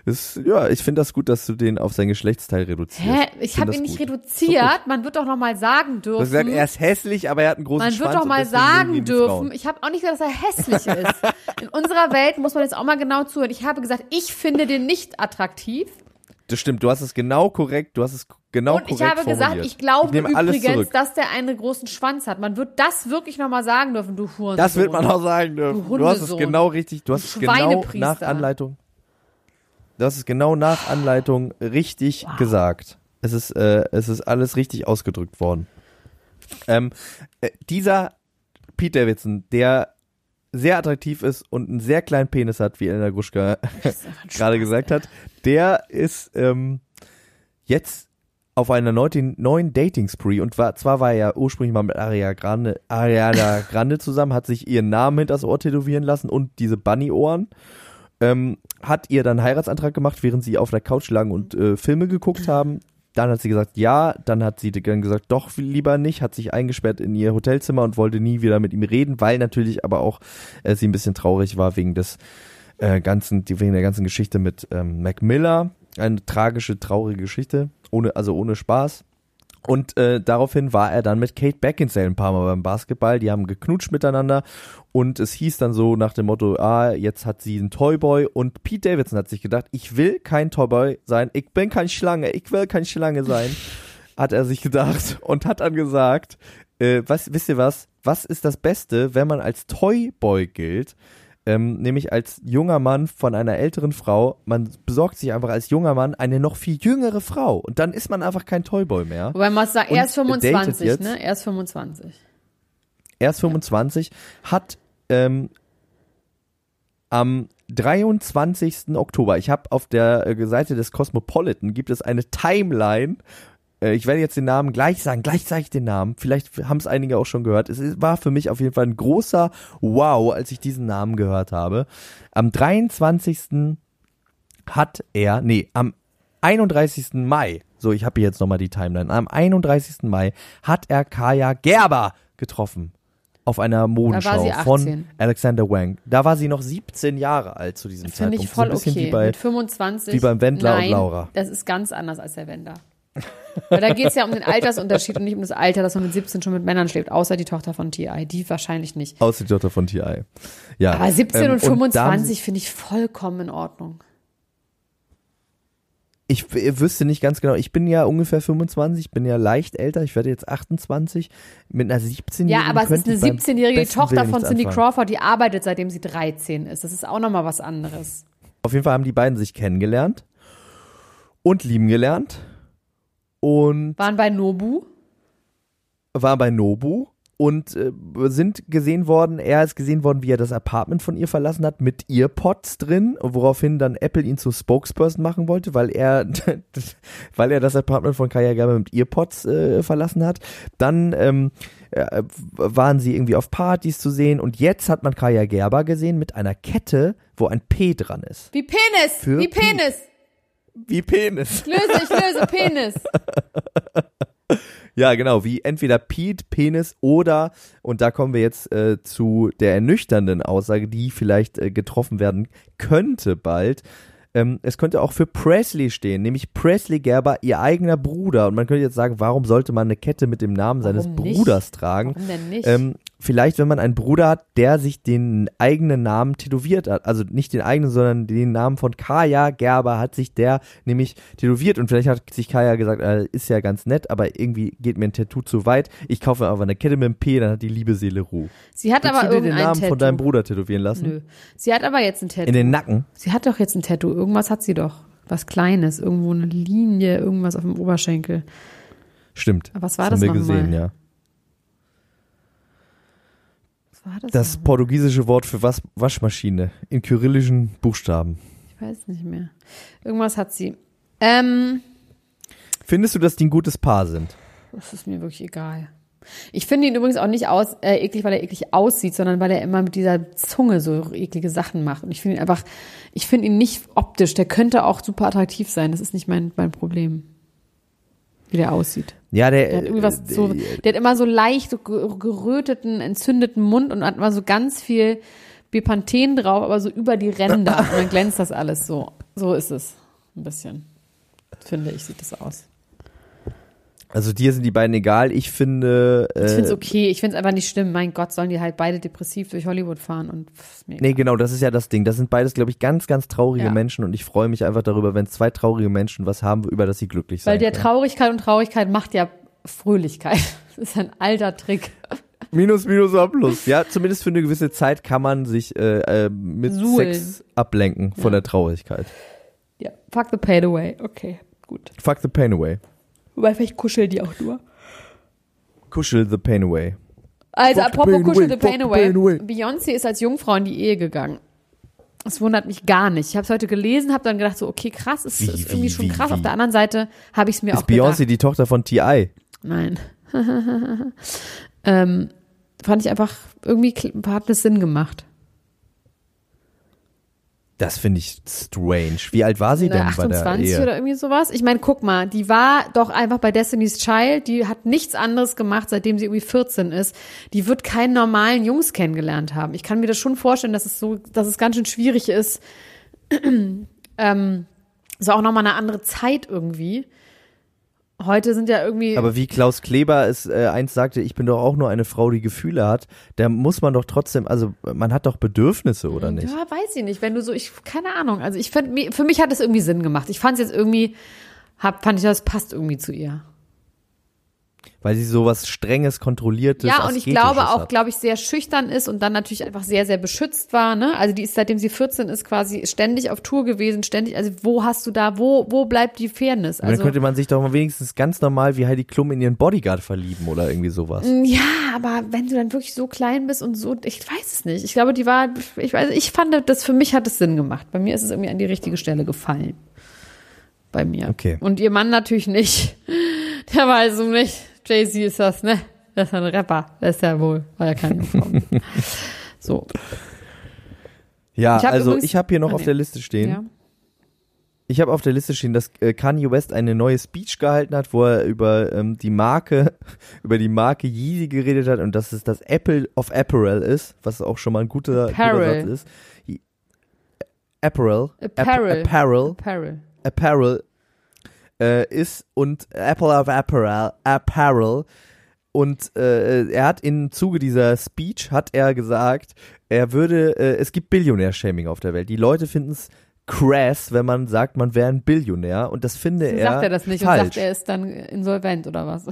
ist, ja, ich finde das gut, dass du den auf sein Geschlechtsteil reduzierst. Hä? Ich find habe ihn nicht gut. reduziert. Man wird doch noch mal sagen Du hast dürfen. gesagt, er ist hässlich, aber er hat einen großen man Schwanz. wird doch mal sagen dürfen. Ich habe auch nicht gesagt, dass er hässlich ist. In unserer Welt muss man jetzt auch mal genau zuhören. Ich habe gesagt, ich finde den nicht attraktiv. Das stimmt, du hast es genau korrekt, du hast es genau Und ich habe gesagt, ich glaube alles übrigens, dass der einen großen Schwanz hat. Man wird das wirklich noch mal sagen dürfen, du Hurensohn. Das wird man auch sagen dürfen. Du Du, hast es genau richtig, du hast es genau nach Anleitung. Du hast es genau nach Anleitung richtig gesagt. Es ist, äh, es ist alles richtig ausgedrückt worden. Ähm, äh, dieser Pete Davidson, der sehr attraktiv ist und einen sehr kleinen Penis hat, wie Elena Gruschka (laughs) gerade gesagt hat, der ist ähm, jetzt auf einer neuen, Dating-Spree und war, zwar war er ja ursprünglich mal mit Ariana Grande, Ariana (laughs) Grande zusammen, hat sich ihren Namen hinters Ohr tätowieren lassen und diese Bunny-Ohren, ähm, hat ihr dann einen Heiratsantrag gemacht, während sie auf der Couch lagen und äh, Filme geguckt haben. Dann hat sie gesagt, ja, dann hat sie dann gesagt, doch lieber nicht, hat sich eingesperrt in ihr Hotelzimmer und wollte nie wieder mit ihm reden, weil natürlich aber auch äh, sie ein bisschen traurig war wegen des äh, ganzen, wegen der ganzen Geschichte mit ähm, Mac Miller. Eine tragische, traurige Geschichte, ohne, also ohne Spaß. Und äh, daraufhin war er dann mit Kate Beckinsale ein paar Mal beim Basketball. Die haben geknutscht miteinander und es hieß dann so nach dem Motto, ah, jetzt hat sie einen Toyboy und Pete Davidson hat sich gedacht, ich will kein Toyboy sein, ich bin kein Schlange, ich will kein Schlange sein, (laughs) hat er sich gedacht und hat dann gesagt, äh, was, wisst ihr was, was ist das Beste, wenn man als Toyboy gilt? Ähm, nämlich als junger Mann von einer älteren Frau, man besorgt sich einfach als junger Mann eine noch viel jüngere Frau und dann ist man einfach kein Toyboy mehr. Wobei man sagen, er ist 25, datet jetzt. ne? Er ist 25. Er ist 25, hat ähm, am 23. Oktober, ich habe auf der äh, Seite des Cosmopolitan, gibt es eine Timeline. Äh, ich werde jetzt den Namen gleich sagen, gleich sage ich den Namen. Vielleicht haben es einige auch schon gehört. Es war für mich auf jeden Fall ein großer Wow, als ich diesen Namen gehört habe. Am 23. hat er, nee, am 31. Mai, so, ich habe hier jetzt nochmal die Timeline. Am 31. Mai hat er Kaya Gerber getroffen auf einer Modenschau von 18. Alexander Wang. Da war sie noch 17 Jahre alt zu diesem Finde Zeitpunkt. ich voll so okay. wie bei Mit 25. wie beim Wendler und nein, Laura. Das ist ganz anders als der Wendler. Weil da geht es ja um den Altersunterschied und nicht um das Alter, dass man mit 17 schon mit Männern schläft, außer die Tochter von T.I. Die wahrscheinlich nicht. aus die Tochter von T.I. Ja. Aber 17 ähm, und da haben 25 finde ich vollkommen in Ordnung. ich wüsste nicht ganz genau, ich bin ja ungefähr 25, bin ja leicht älter, ich werde jetzt 28. Mit einer 17-Jährigen Ja, aber es ist eine ich beim 17-jährige besten Tochter von Cindy anfangen. Crawford, die arbeitet, seitdem sie 13 ist. Das ist auch nochmal was anderes. Auf jeden Fall haben die beiden sich kennengelernt und lieben gelernt und Waren bei Nobu. war bei Nobu und äh, sind gesehen worden, er ist gesehen worden, wie er das Apartment von ihr verlassen hat mit Earpods drin, woraufhin dann Apple ihn zu Spokesperson machen wollte, weil er (laughs) weil er das Apartment von Kaya Gerber mit Earpods äh, verlassen hat. Dann ähm, äh, waren sie irgendwie auf Partys zu sehen und jetzt hat man Kaya Gerber gesehen mit einer Kette, wo ein P dran ist. Wie Penis! Für wie. Penis! Wie Penis. Ich löse, ich löse (laughs) Penis! Ja, genau, wie entweder Pete, Penis oder, und da kommen wir jetzt äh, zu der ernüchternden Aussage, die vielleicht äh, getroffen werden könnte bald. Ähm, es könnte auch für Presley stehen, nämlich Presley Gerber, ihr eigener Bruder. Und man könnte jetzt sagen, warum sollte man eine Kette mit dem Namen seines Warum nicht? Bruders tragen? Warum denn nicht? Ähm, vielleicht, wenn man einen Bruder hat, der sich den eigenen Namen tätowiert hat. Also nicht den eigenen, sondern den Namen von Kaya Gerber hat sich der nämlich tätowiert. Und vielleicht hat sich Kaya gesagt, äh, ist ja ganz nett, aber irgendwie geht mir ein Tattoo zu weit. Ich kaufe mir aber eine Kette mit einem P, dann hat die liebe Seele Ruhe. sie hat Willst aber du dir den Namen Tattoo. von deinem Bruder tätowieren lassen? Nö. Sie hat aber jetzt ein Tattoo. In den Nacken? Sie hat doch jetzt ein Tattoo. Irgendwas hat sie doch. Was Kleines. Irgendwo eine Linie, irgendwas auf dem Oberschenkel. Stimmt. Aber was war das das haben wir gesehen, ja. Was war das? Das portugiesische Wort für Was Waschmaschine in kyrillischen Buchstaben. Ich weiß nicht mehr. Irgendwas hat sie. Ähm, Findest du, dass die ein gutes Paar sind? das ist mir wirklich egal. Ich finde ihn übrigens auch nicht aus, äh, eklig, weil er eklig aussieht, sondern weil er immer mit dieser Zunge so eklige Sachen macht. Und ich finde ihn einfach, ich finde ihn nicht optisch. Der könnte auch super attraktiv sein. Das ist nicht mein, mein Problem. Wie der aussieht. Ja, der, Der hat irgendwas äh, so, der hat immer so leicht so ge- geröteten, entzündeten Mund und hat immer so ganz viel Bepanthen drauf, aber so über die Ränder. (laughs) und dann glänzt das alles so. So ist es. Ein bisschen. Finde ich, sieht das aus. Also dir sind die beiden egal. Ich finde. Äh, Ich finde es okay. Ich finde es einfach nicht schlimm. Mein Gott, sollen die halt beide depressiv durch Hollywood fahren und pff, Nee, genau, das ist ja das Ding. Das sind beides, glaube ich, ganz, ganz traurige Ja. Menschen und ich freue mich einfach darüber, wenn zwei traurige Menschen was haben, über das sie glücklich sein Weil der können. Traurigkeit und Traurigkeit macht ja Fröhlichkeit. (laughs) Das ist ein alter Trick. Minus, minus, war plus. Ja, zumindest für eine gewisse Zeit kann man sich äh, äh, mit Suhlen. Sex ablenken von Ja. der Traurigkeit. Ja, fuck the pain away. Okay, gut. Fuck the pain away. Wobei vielleicht kuscheln die auch nur. Kuschel the pain away. Also, Fuck apropos Kuschel the Pain away. away. Beyoncé ist als Jungfrau in die Ehe gegangen. Das wundert mich gar nicht. Ich habe es heute gelesen, habe dann gedacht, so, okay, krass, ist, Wie, ist irgendwie wie, schon wie, krass. Auf der anderen Seite habe ich es mir Ist auch gedacht. Beyoncé die Tochter von T.I.? Nein. (laughs) ähm, fand ich einfach, irgendwie hat das Sinn gemacht. Das finde ich strange. Wie alt war sie denn bei der 28 Ehe? oder irgendwie sowas. Ich meine, guck mal, die war doch einfach bei Destiny's Child, die hat nichts anderes gemacht, seitdem sie irgendwie 14 ist. Die wird keinen normalen Jungs kennengelernt haben. Ich kann mir das schon vorstellen, dass es so, dass es ganz schön schwierig ist. (clears throat) ähm, so auch nochmal eine andere Zeit irgendwie. Heute sind ja irgendwie. Aber wie Klaus Kleber es äh, einst sagte, ich bin doch auch nur eine Frau, die Gefühle hat, da muss man doch trotzdem, also man hat doch Bedürfnisse, oder nicht? Ja, weiß ich nicht. Wenn du so, ich, keine Ahnung. Also ich finde, für mich hat es irgendwie Sinn gemacht. Ich fand es jetzt irgendwie, hab, fand ich, das passt irgendwie zu ihr. Weil sie sowas Strenges, Kontrolliertes, Ja, und ich glaube auch, glaube ich, sehr schüchtern ist und dann natürlich einfach sehr, sehr beschützt war. Ne? Also die ist, seitdem sie 14 ist, quasi ständig auf Tour gewesen, ständig. Also wo hast du da, wo, wo bleibt die Fairness? Und dann Also könnte man sich doch mal wenigstens ganz normal wie Heidi Klum in ihren Bodyguard verlieben oder irgendwie sowas. ja, aber wenn du dann wirklich so klein bist und so, ich weiß es nicht. Ich glaube, die war, ich weiß, ich fand, das für mich hat es Sinn gemacht. Bei mir ist es irgendwie an die richtige Stelle gefallen. Bei mir. Okay. Und ihr Mann natürlich nicht. (laughs) Der weiß um nicht. Jay-Z ist das, ne? Das ist ein Rapper. Das ist ja wohl, weil er keine. So. Ja, Ich also übrigens- ich habe hier noch Ah, auf nee. der Liste stehen. Ja. ich habe auf der Liste stehen, dass äh, Kanye West eine neue Speech gehalten hat, wo er über ähm, die Marke, (laughs) über die Marke Yeezy geredet hat und dass es das Apple of Apparel ist, was auch schon mal ein guter, guter Apparel. Satz ist. Apparel. Apparel. App Apparel. Apparel. Apparel äh, ist und Apple of Apparel, Apparel und äh, er hat im Zuge dieser Speech hat er gesagt, er würde, äh, es gibt Billionär-Shaming auf der Welt. Die Leute finden es crass, wenn man sagt, man wäre ein Billionär und das finde er sagt er das nicht falsch. und sagt, er ist dann insolvent oder was?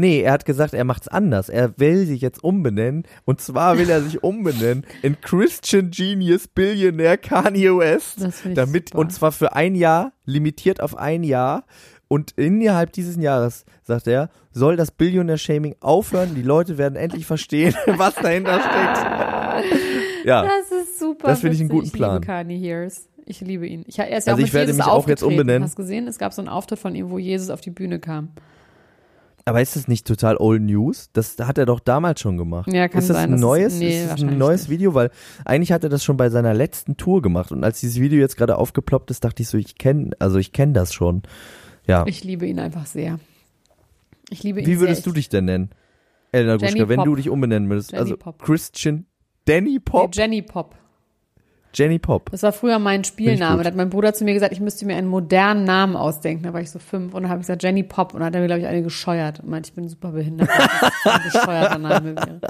Nee, er hat gesagt, er macht's anders. Er will sich jetzt umbenennen. Und zwar will er sich (laughs) umbenennen in Christian Genius Billionär Kanye West. Das finde ich damit, super. und zwar für ein Jahr, limitiert auf ein Jahr. Und innerhalb dieses Jahres, sagt er, soll das Billionär-Shaming aufhören. Die Leute werden endlich verstehen, (laughs) was dahinter steckt. (laughs) ja. Das ist super. Das finde ich einen guten Plan. Ich liebe Kanye Hears. Ich liebe ihn. Ich, er ist ja Also auch ich werde Jesus mich auch jetzt umbenennen. Hast gesehen? Es gab so einen Auftritt von ihm, wo Jesus auf die Bühne kam. Aber ist das nicht total old news? Das hat er doch damals schon gemacht. Ja, kann ist das sein, ein neues, nee, ist das ein neues nicht. Video? Weil eigentlich hat er das schon bei seiner letzten Tour gemacht. Und als dieses Video jetzt gerade aufgeploppt ist, dachte ich so, ich kenne, also ich kenne das schon. Ja. Ich liebe ihn einfach sehr. Ich liebe ihn Wie würdest sehr. du dich denn nennen? Elena Jenny Gruschka, wenn Pop. du dich umbenennen würdest. Jenny also Pop. Christian Danny Nee, Pop? Jenny Pop. Jenny Pop. Das war früher mein Spielname. Da hat mein Bruder zu mir gesagt, ich müsste mir einen modernen Namen ausdenken. Da war ich so fünf und dann habe ich gesagt Jenny Pop und dann hat er mir, glaube ich, eine gescheuert und meinte, ich bin super behindert, ein (laughs) bescheuerter Name wäre.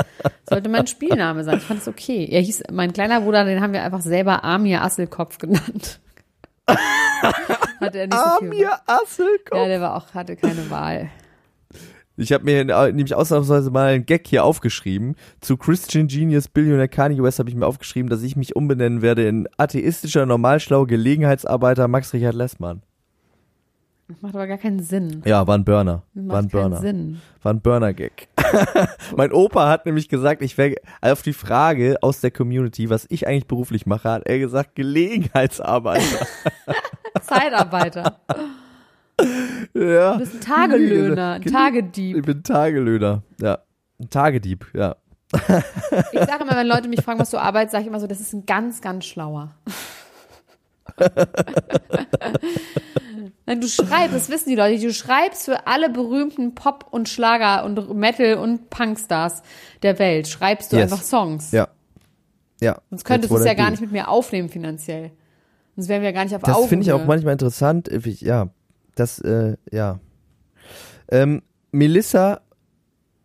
Sollte mein Spielname sein. Ich fand es okay. Er hieß, mein kleiner Bruder, den haben wir einfach selber Amir Asselkopf genannt. (laughs) hatte er nicht so viel. Amir Asselkopf. Ja, der war auch, hatte keine Wahl. Ich habe mir nämlich ausnahmsweise mal einen Gag hier aufgeschrieben. Zu Christian Genius Billionaire Kanye West habe ich mir aufgeschrieben, dass ich mich umbenennen werde in atheistischer, normalschlau Gelegenheitsarbeiter Max Richard Lessmann. Das macht aber gar keinen Sinn. Ja, war ein Burner. Das War ein macht Burner. Sinn. War ein Burner-Gag. (laughs) mein Opa hat nämlich gesagt, ich wäre auf die Frage aus der Community, was ich eigentlich beruflich mache, hat er gesagt, Gelegenheitsarbeiter. (laughs) Zeitarbeiter. (laughs) ja. Du bist ein Tagelöhner, ein Ich Tagedieb. bin Tagelöhner. Ja. Ein Tagedieb, ja. Ich sage immer, wenn Leute mich fragen, was du arbeitest, sage ich immer so, das ist ein ganz, ganz schlauer. Nein, du schreibst, das wissen die Leute, du schreibst für alle berühmten Pop- und Schlager- und Metal- und Punkstars der Welt, schreibst du Yes. einfach Songs. Ja. Ja. Sonst könntest du es ja gar nicht mit mir aufnehmen finanziell. Sonst wären wir ja gar nicht auf Das finde ich auch Augenhöhe. manchmal interessant. Ich, ja, das, äh, ja. Ähm, Melissa,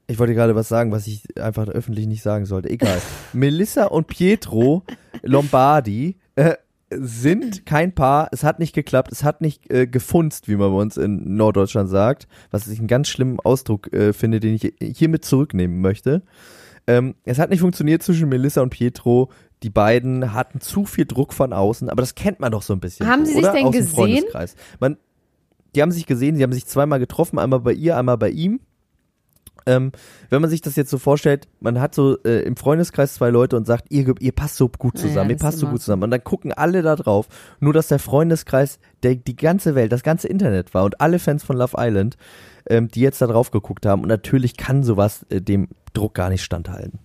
ich wollte gerade was sagen, was ich einfach öffentlich nicht sagen sollte. Egal. (laughs) Melissa und Pietro Lombardi äh, sind kein Paar. Es hat nicht geklappt. Es hat nicht äh, gefunzt, wie man bei uns in Norddeutschland sagt. Was ich einen ganz schlimmen Ausdruck äh, finde, den ich hiermit zurücknehmen möchte. Ähm, es hat nicht funktioniert zwischen Melissa und Pietro. Die beiden hatten zu viel Druck von außen, aber das kennt man doch so ein bisschen. Haben so, sie sich oder? denn Aus gesehen? Man, die haben sich gesehen, sie haben sich zweimal getroffen, einmal bei ihr, einmal bei ihm. Ähm, wenn man sich das jetzt so vorstellt, man hat so äh, im Freundeskreis zwei Leute und sagt, ihr, ihr passt so gut zusammen, ihr das passt so gut zusammen. Und dann gucken alle da drauf, nur dass der Freundeskreis, der, die ganze Welt, das ganze Internet war und alle Fans von Love Island, ähm, die jetzt da drauf geguckt haben. Und natürlich kann sowas äh, dem Druck gar nicht standhalten.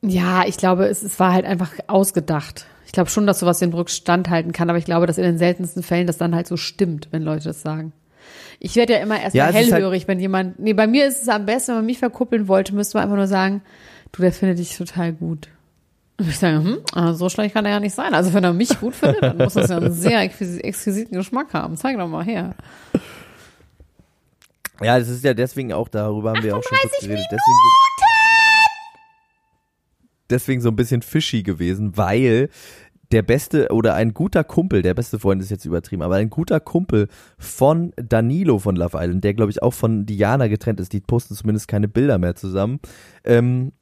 Ja, ich glaube, es, es war halt einfach ausgedacht. Ich glaube schon, dass sowas den Druck standhalten kann, aber ich glaube, dass in den seltensten Fällen das dann halt so stimmt, wenn Leute das sagen. Ich werde ja immer erstmal Ja, halt- hellhörig, wenn jemand. Nee, bei mir ist es am besten, wenn man mich verkuppeln wollte, müsste man einfach nur sagen, du, der findet dich total gut. Und ich sage, hm, ah, so schlecht kann er ja nicht sein. Also wenn er mich gut findet, dann muss das ja einen sehr exquis- exquisiten Geschmack haben. Zeig doch mal her. Ja, das ist ja deswegen auch, darüber haben wir auch schon kurz geredet. Deswegen, deswegen so ein bisschen fishy gewesen, weil der beste oder ein guter Kumpel, der beste Freund ist jetzt übertrieben, aber ein guter Kumpel von Danilo von Love Island, der glaube ich auch von Diana getrennt ist, die posten zumindest keine Bilder mehr zusammen, ähm,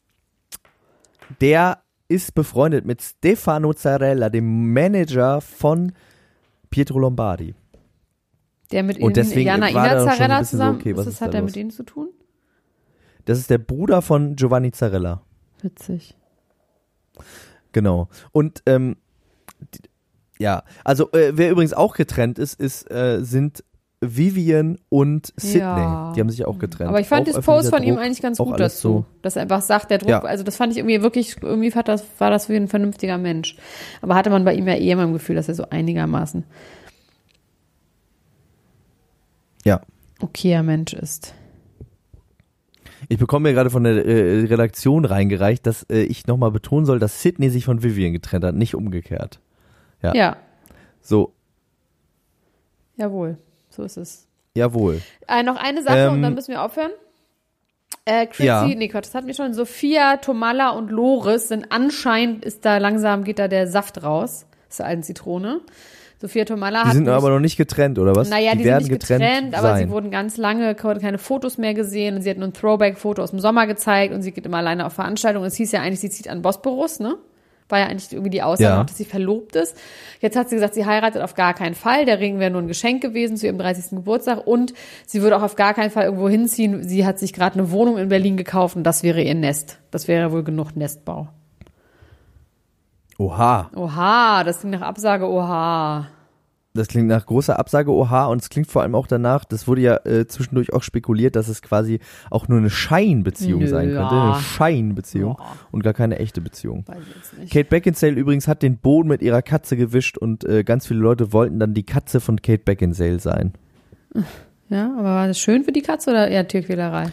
der ist befreundet mit Stefano Zarella, dem Manager von Pietro Lombardi. Der mit Und ihnen, Jana da Ina Zarella bisschen so, zusammen. okay, was ist hat da er mit ihnen zu tun? Das ist der Bruder von Giovanni Zarella. Witzig. Genau. Und ähm, ja, also äh, wer übrigens auch getrennt ist, ist äh, sind Vivian und Sydney. Ja. Die haben sich auch getrennt. Aber ich fand Auch das Post von ihm Druck, eigentlich ganz gut dazu. Dass er einfach sagt, der Druck, Ja. also das fand ich irgendwie wirklich, irgendwie hat das, war das wie ein vernünftiger Mensch. Aber hatte man bei ihm ja eh immer im Gefühl, dass er so einigermaßen Ja. okayer Mensch ist. Ich bekomme mir gerade von der äh, Redaktion reingereicht, dass äh, ich nochmal betonen soll, dass Sydney sich von Vivian getrennt hat, nicht umgekehrt. Ja. Ja, So, jawohl, so ist es. jawohl. Äh, noch eine Sache und Ähm, dann müssen wir aufhören. Äh, Chrissy, Ja. nee, Quatsch, das hatten wir schon. Sophia, Tomala und Loris sind anscheinend, ist da langsam, geht da der Saft raus. Ist der alten Zitrone. Sophia Tomala Die hat. sind mich- aber noch nicht getrennt, oder was? Naja, die, die sind werden nicht getrennt, getrennt, aber sie wurden ganz lange keine keine Fotos mehr gesehen und sie hat nur ein Throwback-Foto aus dem Sommer gezeigt und sie geht immer alleine auf Veranstaltungen. Es hieß ja eigentlich, sie zieht an Bosporus, ne? War ja eigentlich irgendwie die Aussage, Ja. dass sie verlobt ist. Jetzt hat sie gesagt, sie heiratet auf gar keinen Fall. Der Ring wäre nur ein Geschenk gewesen zu ihrem 30. Geburtstag und sie würde auch auf gar keinen Fall irgendwo hinziehen. Sie hat sich gerade eine Wohnung in Berlin gekauft und das wäre ihr Nest. Das wäre wohl genug Nestbau. Oha, Oha, das klingt nach Absage, oha. Das klingt nach großer Absage, oha, und es klingt vor allem auch danach, das wurde ja äh, zwischendurch auch spekuliert, dass es quasi auch nur eine Scheinbeziehung Nö, sein könnte. ja. Eine Scheinbeziehung Ja. und gar keine echte Beziehung. Weiß ich jetzt nicht. Kate Beckinsale übrigens hat den Boden mit ihrer Katze gewischt und äh, ganz viele Leute wollten dann die Katze von Kate Beckinsale sein. Ja, aber war das schön für die Katze oder eher Tierquälerei?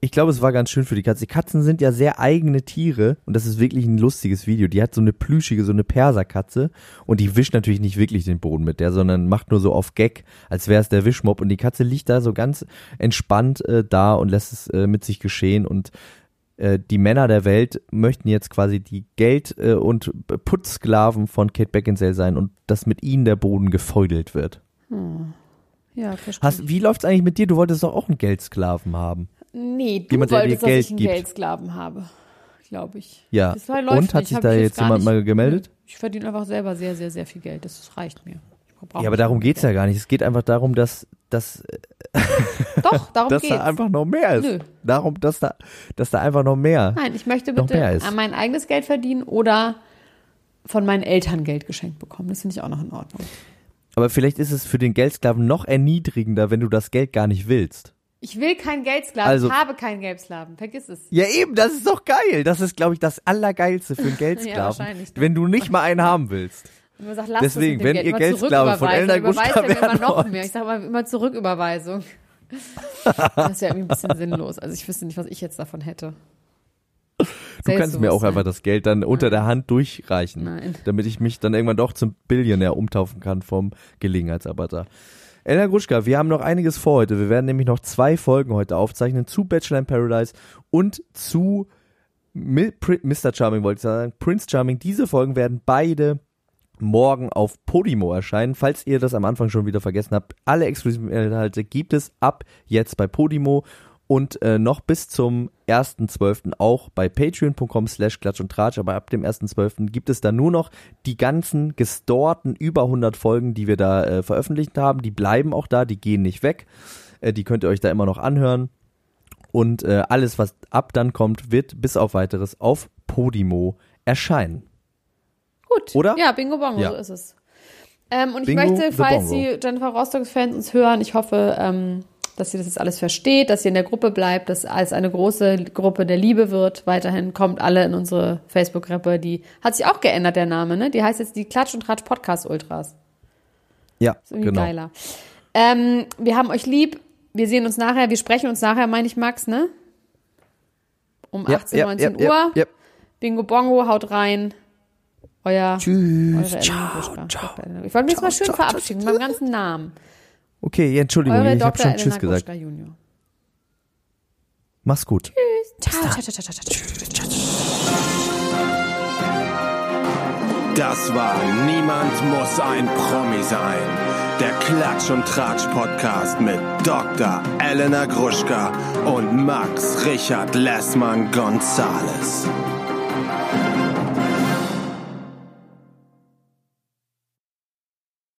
Ich glaube, es war ganz schön für die Katze. Die Katzen sind ja sehr eigene Tiere und das ist wirklich ein lustiges Video. Die hat so eine plüschige, so eine Perserkatze und die wischt natürlich nicht wirklich den Boden mit der, sondern macht nur so auf Gag, als wäre es der Wischmob und die Katze liegt da so ganz entspannt äh, da und lässt es äh, mit sich geschehen und äh, die Männer der Welt möchten jetzt quasi die Geld- äh, und Putzsklaven von Kate Beckinsale sein und dass mit ihnen der Boden gefeudelt wird. Ja, verstehe. Hast, wie läuft's eigentlich mit dir? Du wolltest doch auch einen Geldsklaven haben. Nee, du Jemand, der dir wolltest, dass Geld ich einen gibt. Geldsklaven habe, glaube ich. Ja. Das war- läuft Und hat nicht. sich da jetzt jemand nicht- mal gemeldet? Ich verdiene einfach selber sehr, sehr, sehr viel Geld. Das reicht mir. Ja, aber darum mehr geht's ja gar nicht. Es geht einfach darum, dass, dass, Geld. Doch, (laughs) darum dass geht's. da einfach noch mehr ist. Nö. Darum, dass da, dass da einfach noch mehr. Nein, ich möchte bitte mein eigenes Geld verdienen oder von meinen Eltern Geld geschenkt bekommen. Das finde ich auch noch in Ordnung. Aber vielleicht ist es für den Geldsklaven noch erniedrigender, wenn du das Geld gar nicht willst. Ich will keinen Geldsklaven. Also- ich habe keinen Geldsklaven. Vergiss es. Ja, eben, das ist doch geil. Das ist, glaube ich, das Allergeilste für einen (laughs) Ja, Geldsklaven. ne? wenn du nicht mal einen haben willst. Und man sagt, lass Deswegen, wenn Geld. ihr Immer Geldsklave von Dann überweist Gustav er mir immer noch mehr. Ich sage immer, immer Zurücküberweisung. (laughs) Das ist ja irgendwie ein bisschen sinnlos. Also ich wüsste nicht, was ich jetzt davon hätte. Du kannst mir auch einfach das Geld dann unter der Hand durchreichen. Nein. Damit ich mich dann irgendwann doch zum Billionär umtaufen kann vom Gelegenheitsarbeiter. Elena Gruschka, wir haben noch einiges vor heute. Wir werden nämlich noch zwei Folgen heute aufzeichnen zu Bachelor in Paradise und zu Mr. Charming, wollte ich sagen, Prince Charming. Diese Folgen werden beide morgen auf Podimo erscheinen. Falls ihr das am Anfang schon wieder vergessen habt, alle exklusiven Inhalte gibt es ab jetzt bei Podimo und äh, noch bis zum 1.12. auch bei patreon.com slash klatsch und tratsch, aber ab dem 1.12. gibt es da nur noch die ganzen gestorten über 100 Folgen, die wir da äh, veröffentlicht haben. Die bleiben auch da, die gehen nicht weg. Äh, die könnt ihr euch da immer noch anhören. Und äh, alles, was ab dann kommt, wird bis auf weiteres auf Podimo erscheinen. Gut. Oder? Ja, Bingo Bongo, Ja. so ist es. Ähm, und ich Bingo möchte, the falls die Jennifer Rostock-Fans uns hören, ich hoffe, ähm, dass ihr das jetzt alles versteht, dass ihr in der Gruppe bleibt, dass alles eine große Gruppe der Liebe wird. Weiterhin kommt alle in unsere Facebook-Gruppe. Die hat sich auch geändert, der Name, ne? Die heißt jetzt die Klatsch und Tratsch Podcast Ultras. Ja, Ist irgendwie genau. geiler. Ähm, wir haben euch lieb. Wir sehen uns nachher. Wir sprechen uns nachher, meine ich, Max, ne? Um Ja, 18, ja, 19 ja, Uhr. Ja. Bingo Bongo, haut rein. Euer Tschüss. Ciao, ciao. Ich wollte mich jetzt mal schön ciao, verabschieden, mit meinem ganzen Namen. Okay, ja, Entschuldigung, Eure ich habe schon Elena Tschüss gesagt. Junior. Mach's gut. Ciao, ciao, ciao, ciao, ciao, ciao. Das war Niemand muss ein Promi sein. Der Klatsch und Tratsch Podcast mit Dr. Elena Gruschka und Max Richard Lessmann Gonzales.